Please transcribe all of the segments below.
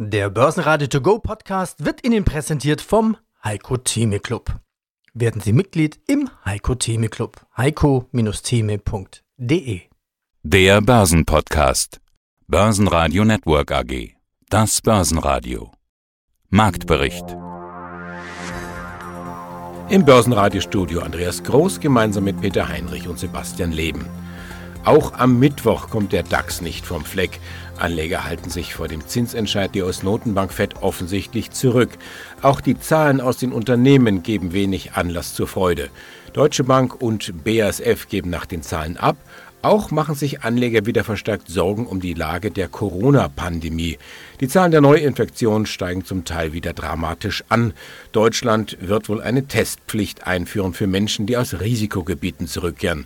Der Börsenradio To Go Podcast wird Ihnen präsentiert vom Heiko Theme Club. Werden Sie Mitglied im Heiko Theme Club. heiko-theme.de Der Börsenpodcast. Börsenradio Network AG. Das Börsenradio. Marktbericht. Im Börsenradiostudio Andreas Groß gemeinsam mit Peter Heinrich und Sebastian Leben. Auch am Mittwoch kommt der DAX nicht vom Fleck. Anleger halten sich vor dem Zinsentscheid der US-Notenbank Fed offensichtlich zurück. Auch die Zahlen aus den Unternehmen geben wenig Anlass zur Freude. Deutsche Bank und BASF geben nach den Zahlen ab. Auch machen sich Anleger wieder verstärkt Sorgen um die Lage der Corona-Pandemie. Die Zahlen der Neuinfektionen steigen zum Teil wieder dramatisch an. Deutschland wird wohl eine Testpflicht einführen für Menschen, die aus Risikogebieten zurückkehren.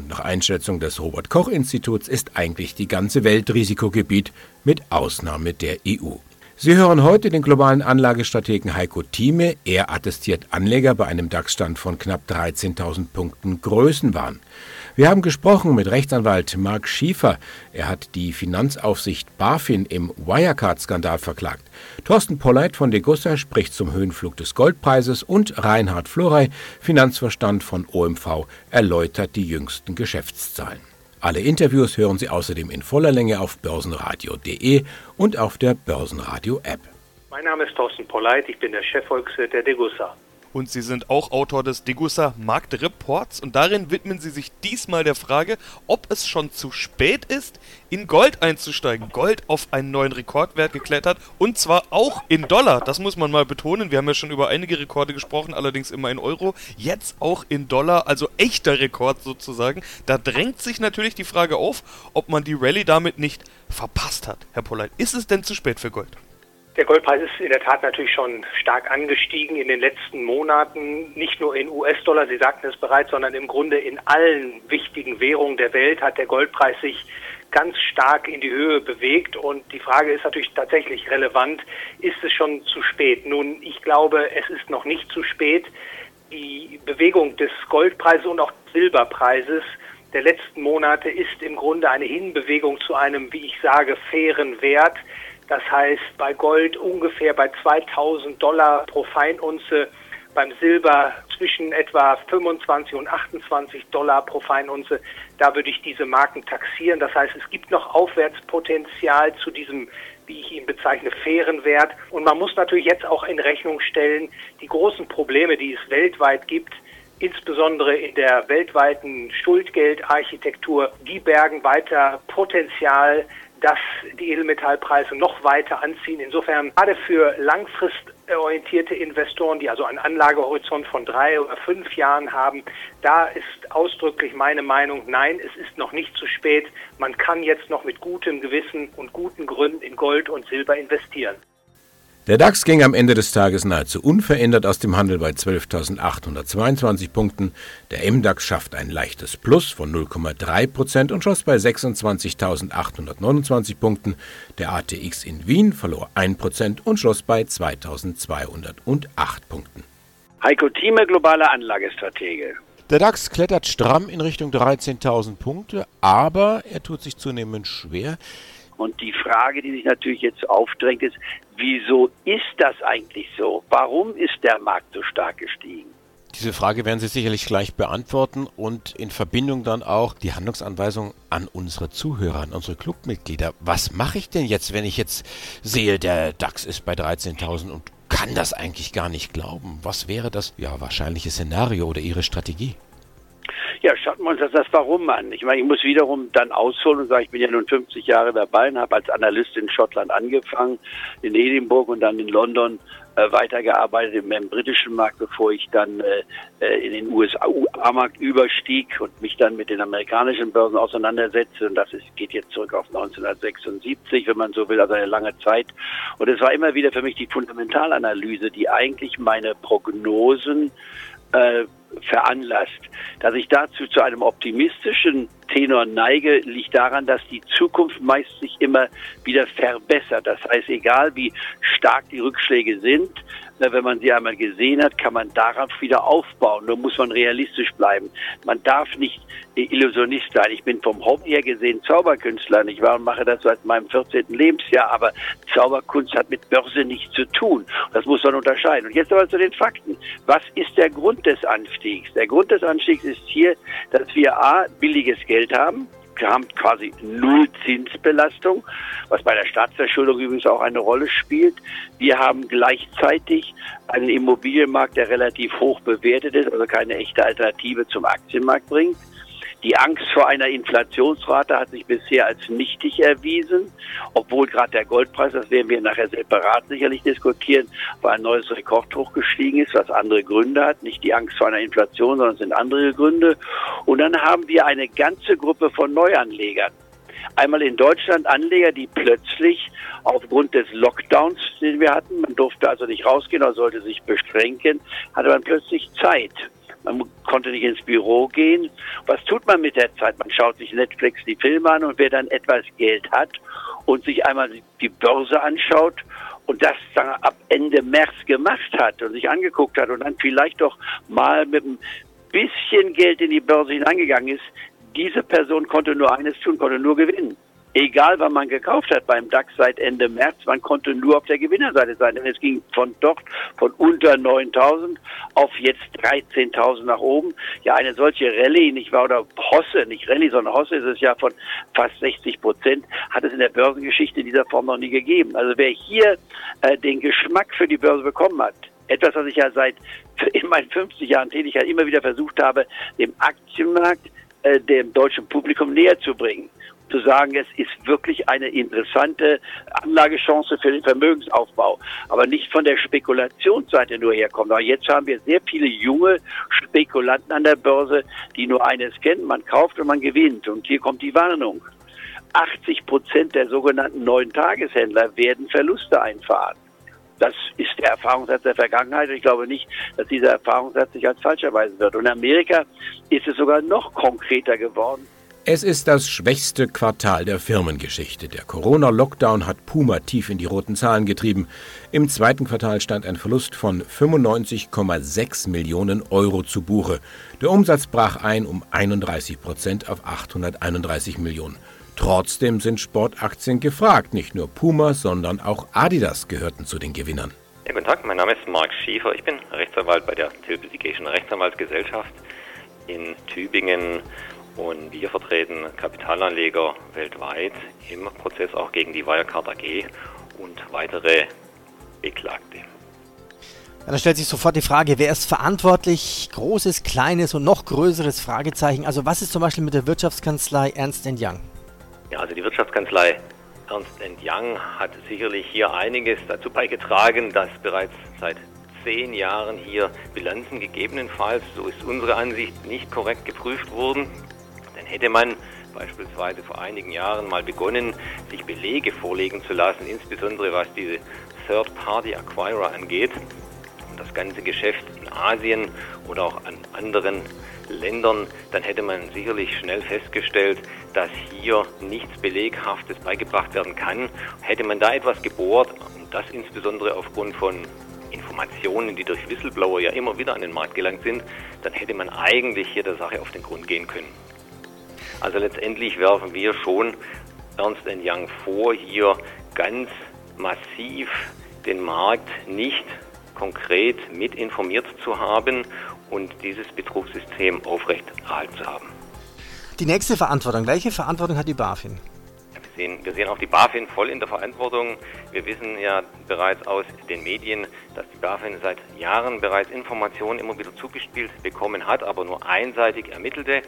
Und nach Einschätzung des Robert Koch Instituts ist eigentlich die ganze Welt Risikogebiet mit Ausnahme der EU. Sie hören heute den globalen Anlagestrategen Heiko Thieme. Er attestiert Anleger bei einem DAX-Stand von knapp 13.000 Punkten Größenwahn. Wir haben gesprochen mit Rechtsanwalt Mark Schiefer. Er hat die Finanzaufsicht BaFin im Wirecard-Skandal verklagt. Thorsten Polleit von Degussa spricht zum Höhenflug des Goldpreises und Reinhard Florey, Finanzverstand von OMV, erläutert die jüngsten Geschäftszahlen. Alle Interviews hören Sie außerdem in voller Länge auf börsenradio.de und auf der Börsenradio-App. Mein Name ist Thorsten Polleit, ich bin der Chefvolkswirt der Degussa und Sie sind auch Autor des Degussa Marktreports und darin widmen Sie sich diesmal der Frage, ob es schon zu spät ist, in Gold einzusteigen. Gold auf einen neuen Rekordwert geklettert und zwar auch in Dollar. Das muss man mal betonen. Wir haben ja schon über einige Rekorde gesprochen, allerdings immer in Euro. Jetzt auch in Dollar, also echter Rekord sozusagen. Da drängt sich natürlich die Frage auf, ob man die Rallye damit nicht verpasst hat. Herr Polleit, ist es denn zu spät für Gold? Der Goldpreis ist in der Tat natürlich schon stark angestiegen in den letzten Monaten. Nicht nur in US-Dollar, Sie sagten es bereits, sondern im Grunde in allen wichtigen Währungen der Welt hat der Goldpreis sich ganz stark in die Höhe bewegt. Und die Frage ist natürlich tatsächlich relevant. Ist es schon zu spät? Nun, ich glaube, es ist noch nicht zu spät. Die Bewegung des Goldpreises und auch Silberpreises der letzten Monate ist im Grunde eine Hinbewegung zu einem, wie ich sage, fairen Wert. Das heißt, bei Gold ungefähr bei 2000 Dollar pro Feinunze, beim Silber zwischen etwa 25 und 28 Dollar pro Feinunze. Da würde ich diese Marken taxieren. Das heißt, es gibt noch Aufwärtspotenzial zu diesem wie ich ihn bezeichne, fairen Wert. Und man muss natürlich jetzt auch in Rechnung stellen, die großen Probleme, die es weltweit gibt, insbesondere in der weltweiten Schuldgeldarchitektur, die bergen weiter Potenzial dass die Edelmetallpreise noch weiter anziehen. Insofern gerade für langfristorientierte Investoren, die also einen Anlagehorizont von drei oder fünf Jahren haben, da ist ausdrücklich meine Meinung, nein, es ist noch nicht zu spät. Man kann jetzt noch mit gutem Gewissen und guten Gründen in Gold und Silber investieren. Der DAX ging am Ende des Tages nahezu unverändert aus dem Handel bei 12.822 Punkten. Der MDAX schafft ein leichtes Plus von 0,3 Prozent und schoss bei 26.829 Punkten. Der ATX in Wien verlor 1 Prozent und schloss bei 2.208 Punkten. Heiko Thieme, globaler Anlagestratege. Der DAX klettert stramm in Richtung 13.000 Punkte, aber er tut sich zunehmend schwer. Und die Frage, die sich natürlich jetzt aufdrängt, ist, wieso ist das eigentlich so? Warum ist der Markt so stark gestiegen? Diese Frage werden Sie sicherlich gleich beantworten und in Verbindung dann auch die Handlungsanweisung an unsere Zuhörer, an unsere Clubmitglieder. Was mache ich denn jetzt, wenn ich jetzt sehe, der DAX ist bei 13.000 und kann das eigentlich gar nicht glauben? Was wäre das ja wahrscheinliche Szenario oder Ihre Strategie? Ja, uns das, das Warum an. Ich meine, ich muss wiederum dann ausholen und sagen, ich bin ja nun 50 Jahre dabei und habe als Analyst in Schottland angefangen, in Edinburgh und dann in London äh, weitergearbeitet im, im, britischen Markt, bevor ich dann äh, äh in den USA-Markt überstieg und mich dann mit den amerikanischen Börsen auseinandersetzte. Und das ist, geht jetzt zurück auf 1976, wenn man so will, also eine lange Zeit. Und es war immer wieder für mich die Fundamentalanalyse, die eigentlich meine Prognosen äh, veranlasst. Dass ich dazu zu einem optimistischen Tenor neige, liegt daran, dass die Zukunft meist sich immer wieder verbessert. Das heißt, egal wie stark die Rückschläge sind, wenn man sie einmal gesehen hat, kann man darauf wieder aufbauen. Da muss man realistisch bleiben. Man darf nicht Illusionist sein. Ich bin vom Hobby her gesehen Zauberkünstler. Ich war und mache das seit meinem 14. Lebensjahr. Aber Zauberkunst hat mit Börse nichts zu tun. Das muss man unterscheiden. Und jetzt aber zu den Fakten. Was ist der Grund des Anstiegs? Der Grund des Anstiegs ist hier, dass wir A, billiges Geld haben. Wir haben quasi null Zinsbelastung, was bei der Staatsverschuldung übrigens auch eine Rolle spielt. Wir haben gleichzeitig einen Immobilienmarkt, der relativ hoch bewertet ist, also keine echte Alternative zum Aktienmarkt bringt. Die Angst vor einer Inflationsrate hat sich bisher als nichtig erwiesen, obwohl gerade der Goldpreis, das werden wir nachher separat sicherlich diskutieren, bei ein neues Rekordhoch gestiegen ist, was andere Gründe hat. Nicht die Angst vor einer Inflation, sondern es sind andere Gründe. Und dann haben wir eine ganze Gruppe von Neuanlegern. Einmal in Deutschland Anleger, die plötzlich aufgrund des Lockdowns, den wir hatten, man durfte also nicht rausgehen oder sollte sich beschränken, hatte man plötzlich Zeit. Man konnte nicht ins Büro gehen. Was tut man mit der Zeit? Man schaut sich Netflix die Filme an und wer dann etwas Geld hat und sich einmal die Börse anschaut und das dann ab Ende März gemacht hat und sich angeguckt hat und dann vielleicht doch mal mit ein bisschen Geld in die Börse hineingegangen ist, diese Person konnte nur eines tun, konnte nur gewinnen egal wann man gekauft hat beim DAX seit Ende März, man konnte nur auf der Gewinnerseite sein. Denn es ging von dort, von unter 9000 auf jetzt 13.000 nach oben. Ja, eine solche Rallye, nicht wahr, oder Hosse, nicht Rallye, sondern Hosse ist es ja von fast 60 Prozent, hat es in der Börsengeschichte in dieser Form noch nie gegeben. Also wer hier äh, den Geschmack für die Börse bekommen hat, etwas, was ich ja seit in meinen 50 Jahren Tätigkeit immer wieder versucht habe, dem Aktienmarkt, äh, dem deutschen Publikum näher zu bringen zu sagen, es ist wirklich eine interessante Anlagechance für den Vermögensaufbau, aber nicht von der Spekulationsseite nur herkommt. Aber jetzt haben wir sehr viele junge Spekulanten an der Börse, die nur eines kennen, man kauft und man gewinnt. Und hier kommt die Warnung. 80 Prozent der sogenannten neuen Tageshändler werden Verluste einfahren. Das ist der Erfahrungssatz der Vergangenheit. Ich glaube nicht, dass dieser Erfahrungssatz sich als falsch erweisen wird. Und in Amerika ist es sogar noch konkreter geworden. Es ist das schwächste Quartal der Firmengeschichte. Der Corona-Lockdown hat Puma tief in die roten Zahlen getrieben. Im zweiten Quartal stand ein Verlust von 95,6 Millionen Euro zu Buche. Der Umsatz brach ein um 31 Prozent auf 831 Millionen. Trotzdem sind Sportaktien gefragt. Nicht nur Puma, sondern auch Adidas gehörten zu den Gewinnern. Ja, guten Tag, mein Name ist Marc Schiefer. Ich bin Rechtsanwalt bei der Tilpesication Rechtsanwaltsgesellschaft in Tübingen und wir vertreten Kapitalanleger weltweit im Prozess auch gegen die Wirecard AG und weitere Beklagte. Ja, da stellt sich sofort die Frage, wer ist verantwortlich? Großes, kleines und noch größeres Fragezeichen. Also was ist zum Beispiel mit der Wirtschaftskanzlei Ernst Young? Ja, also die Wirtschaftskanzlei Ernst Young hat sicherlich hier einiges dazu beigetragen, dass bereits seit zehn Jahren hier Bilanzen gegebenenfalls, so ist unsere Ansicht, nicht korrekt geprüft wurden. Hätte man beispielsweise vor einigen Jahren mal begonnen, sich Belege vorlegen zu lassen, insbesondere was diese Third-Party-Acquirer angeht und das ganze Geschäft in Asien oder auch an anderen Ländern, dann hätte man sicherlich schnell festgestellt, dass hier nichts Beleghaftes beigebracht werden kann. Hätte man da etwas gebohrt, und das insbesondere aufgrund von Informationen, die durch Whistleblower ja immer wieder an den Markt gelangt sind, dann hätte man eigentlich hier der Sache auf den Grund gehen können. Also letztendlich werfen wir schon Ernst Young vor, hier ganz massiv den Markt nicht konkret mit informiert zu haben und dieses Betrugssystem aufrecht erhalten zu haben. Die nächste Verantwortung. Welche Verantwortung hat die BaFin? Wir sehen, wir sehen auch die BaFin voll in der Verantwortung. Wir wissen ja bereits aus den Medien, dass die BaFin seit Jahren bereits Informationen immer wieder zugespielt bekommen hat, aber nur einseitig ermittelte.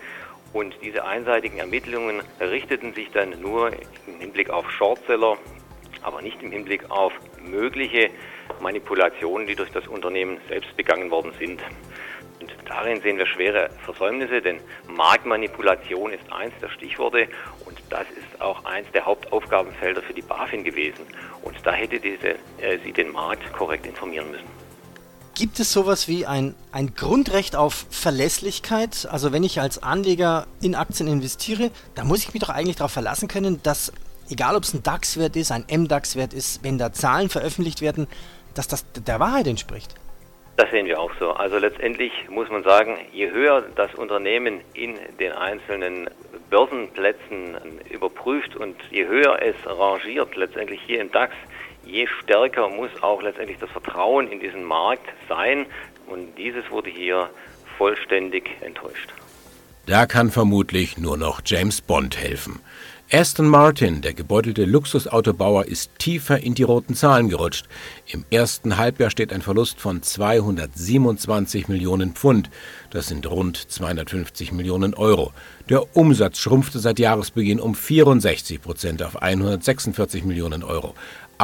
Und diese einseitigen Ermittlungen richteten sich dann nur im Hinblick auf Shortseller, aber nicht im Hinblick auf mögliche Manipulationen, die durch das Unternehmen selbst begangen worden sind. Und darin sehen wir schwere Versäumnisse, denn Marktmanipulation ist eins der Stichworte und das ist auch eins der Hauptaufgabenfelder für die BaFin gewesen. Und da hätte diese, äh, sie den Markt korrekt informieren müssen. Gibt es sowas wie ein, ein Grundrecht auf Verlässlichkeit? Also wenn ich als Anleger in Aktien investiere, dann muss ich mich doch eigentlich darauf verlassen können, dass egal ob es ein DAX-Wert ist, ein MDAX-Wert ist, wenn da Zahlen veröffentlicht werden, dass das der Wahrheit entspricht. Das sehen wir auch so. Also letztendlich muss man sagen, je höher das Unternehmen in den einzelnen Börsenplätzen überprüft und je höher es rangiert, letztendlich hier im DAX, je stärker muss auch letztendlich das Vertrauen in diesen Markt sein. Und dieses wurde hier vollständig enttäuscht. Da kann vermutlich nur noch James Bond helfen. Aston Martin, der gebeutelte Luxusautobauer, ist tiefer in die roten Zahlen gerutscht. Im ersten Halbjahr steht ein Verlust von 227 Millionen Pfund. Das sind rund 250 Millionen Euro. Der Umsatz schrumpfte seit Jahresbeginn um 64 Prozent auf 146 Millionen Euro.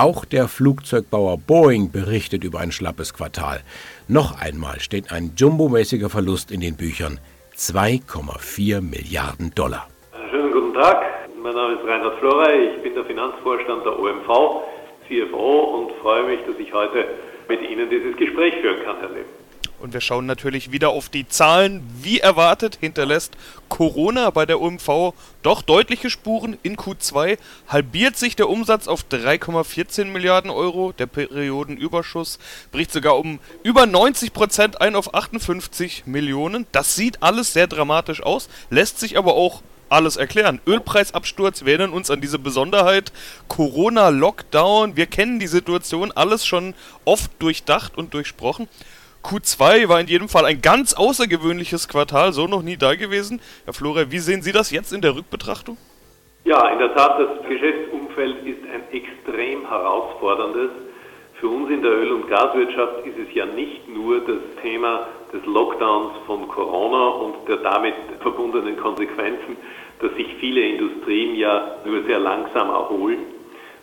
Auch der Flugzeugbauer Boeing berichtet über ein schlappes Quartal. Noch einmal steht ein jumbomäßiger Verlust in den Büchern. 2,4 Milliarden Dollar. Schönen guten Tag, mein Name ist Reinhard Florey, ich bin der Finanzvorstand der OMV, CFO und freue mich, dass ich heute mit Ihnen dieses Gespräch führen kann, Herr Leben. Und wir schauen natürlich wieder auf die Zahlen. Wie erwartet hinterlässt Corona bei der OMV doch deutliche Spuren. In Q2 halbiert sich der Umsatz auf 3,14 Milliarden Euro. Der Periodenüberschuss bricht sogar um über 90 Prozent ein auf 58 Millionen. Das sieht alles sehr dramatisch aus, lässt sich aber auch alles erklären. Ölpreisabsturz, wir erinnern uns an diese Besonderheit. Corona-Lockdown, wir kennen die Situation, alles schon oft durchdacht und durchsprochen. Q2 war in jedem Fall ein ganz außergewöhnliches Quartal, so noch nie da gewesen. Herr Flore, wie sehen Sie das jetzt in der Rückbetrachtung? Ja, in der Tat, das Geschäftsumfeld ist ein extrem herausforderndes. Für uns in der Öl- und Gaswirtschaft ist es ja nicht nur das Thema des Lockdowns von Corona und der damit verbundenen Konsequenzen, dass sich viele Industrien ja nur sehr langsam erholen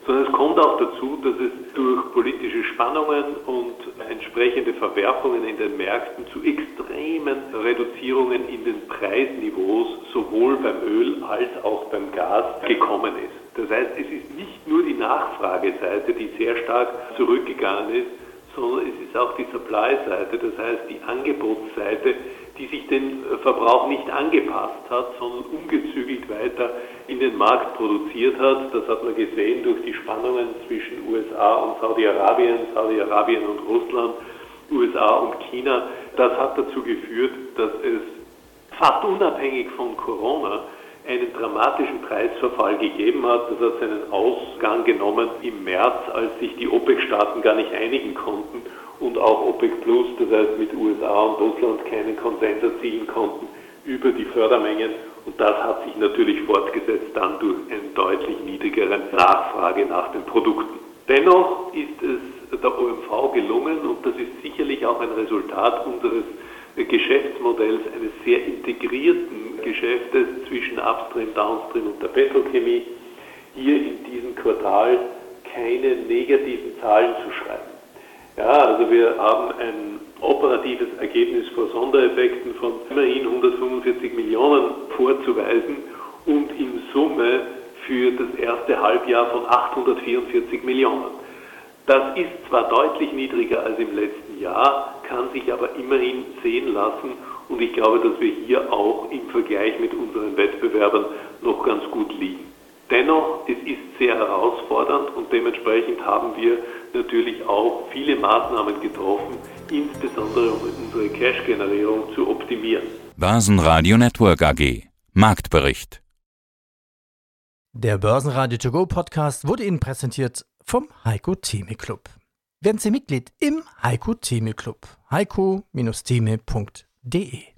sondern es kommt auch dazu, dass es durch politische Spannungen und entsprechende Verwerfungen in den Märkten zu extremen Reduzierungen in den Preisniveaus sowohl beim Öl als auch beim Gas gekommen ist. Das heißt, es ist nicht nur die Nachfrageseite, die sehr stark zurückgegangen ist, sondern es ist auch die Supply-Seite, das heißt die Angebotsseite, die sich den Verbrauch nicht angepasst hat, sondern umgezügelt weiter in den Markt produziert hat. Das hat man gesehen durch die Spannungen zwischen USA und Saudi-Arabien, Saudi-Arabien und Russland, USA und China. Das hat dazu geführt, dass es fast unabhängig von Corona einen dramatischen Preisverfall gegeben hat. Das hat seinen Ausgang genommen im März, als sich die OPEC-Staaten gar nicht einigen konnten und auch OPEC Plus, das heißt mit USA und Russland keinen Konsens erzielen konnten über die Fördermengen. Und das hat sich natürlich fortgesetzt dann durch eine deutlich niedrigere Nachfrage nach den Produkten. Dennoch ist es der OMV gelungen, und das ist sicherlich auch ein Resultat unseres Geschäftsmodells eines sehr integrierten Geschäftes zwischen Upstream, Downstream und der Petrochemie, hier in diesem Quartal keine negativen Zahlen zu schreiben. Ja, also wir haben ein operatives Ergebnis vor Sondereffekten von immerhin 145 Millionen vorzuweisen und in Summe für das erste Halbjahr von 844 Millionen. Das ist zwar deutlich niedriger als im letzten Jahr, kann sich aber immerhin sehen lassen und ich glaube, dass wir hier auch im Vergleich mit unseren Wettbewerbern noch ganz gut liegen. Dennoch, es ist sehr herausfordernd dementsprechend haben wir natürlich auch viele Maßnahmen getroffen, insbesondere um unsere Cash-Generierung zu optimieren. Börsenradio Network AG Marktbericht Der Börsenradio To Go Podcast wurde Ihnen präsentiert vom Heiko Theme Club. Werden Sie Mitglied im Heiko Theme Club. heiko-theme.de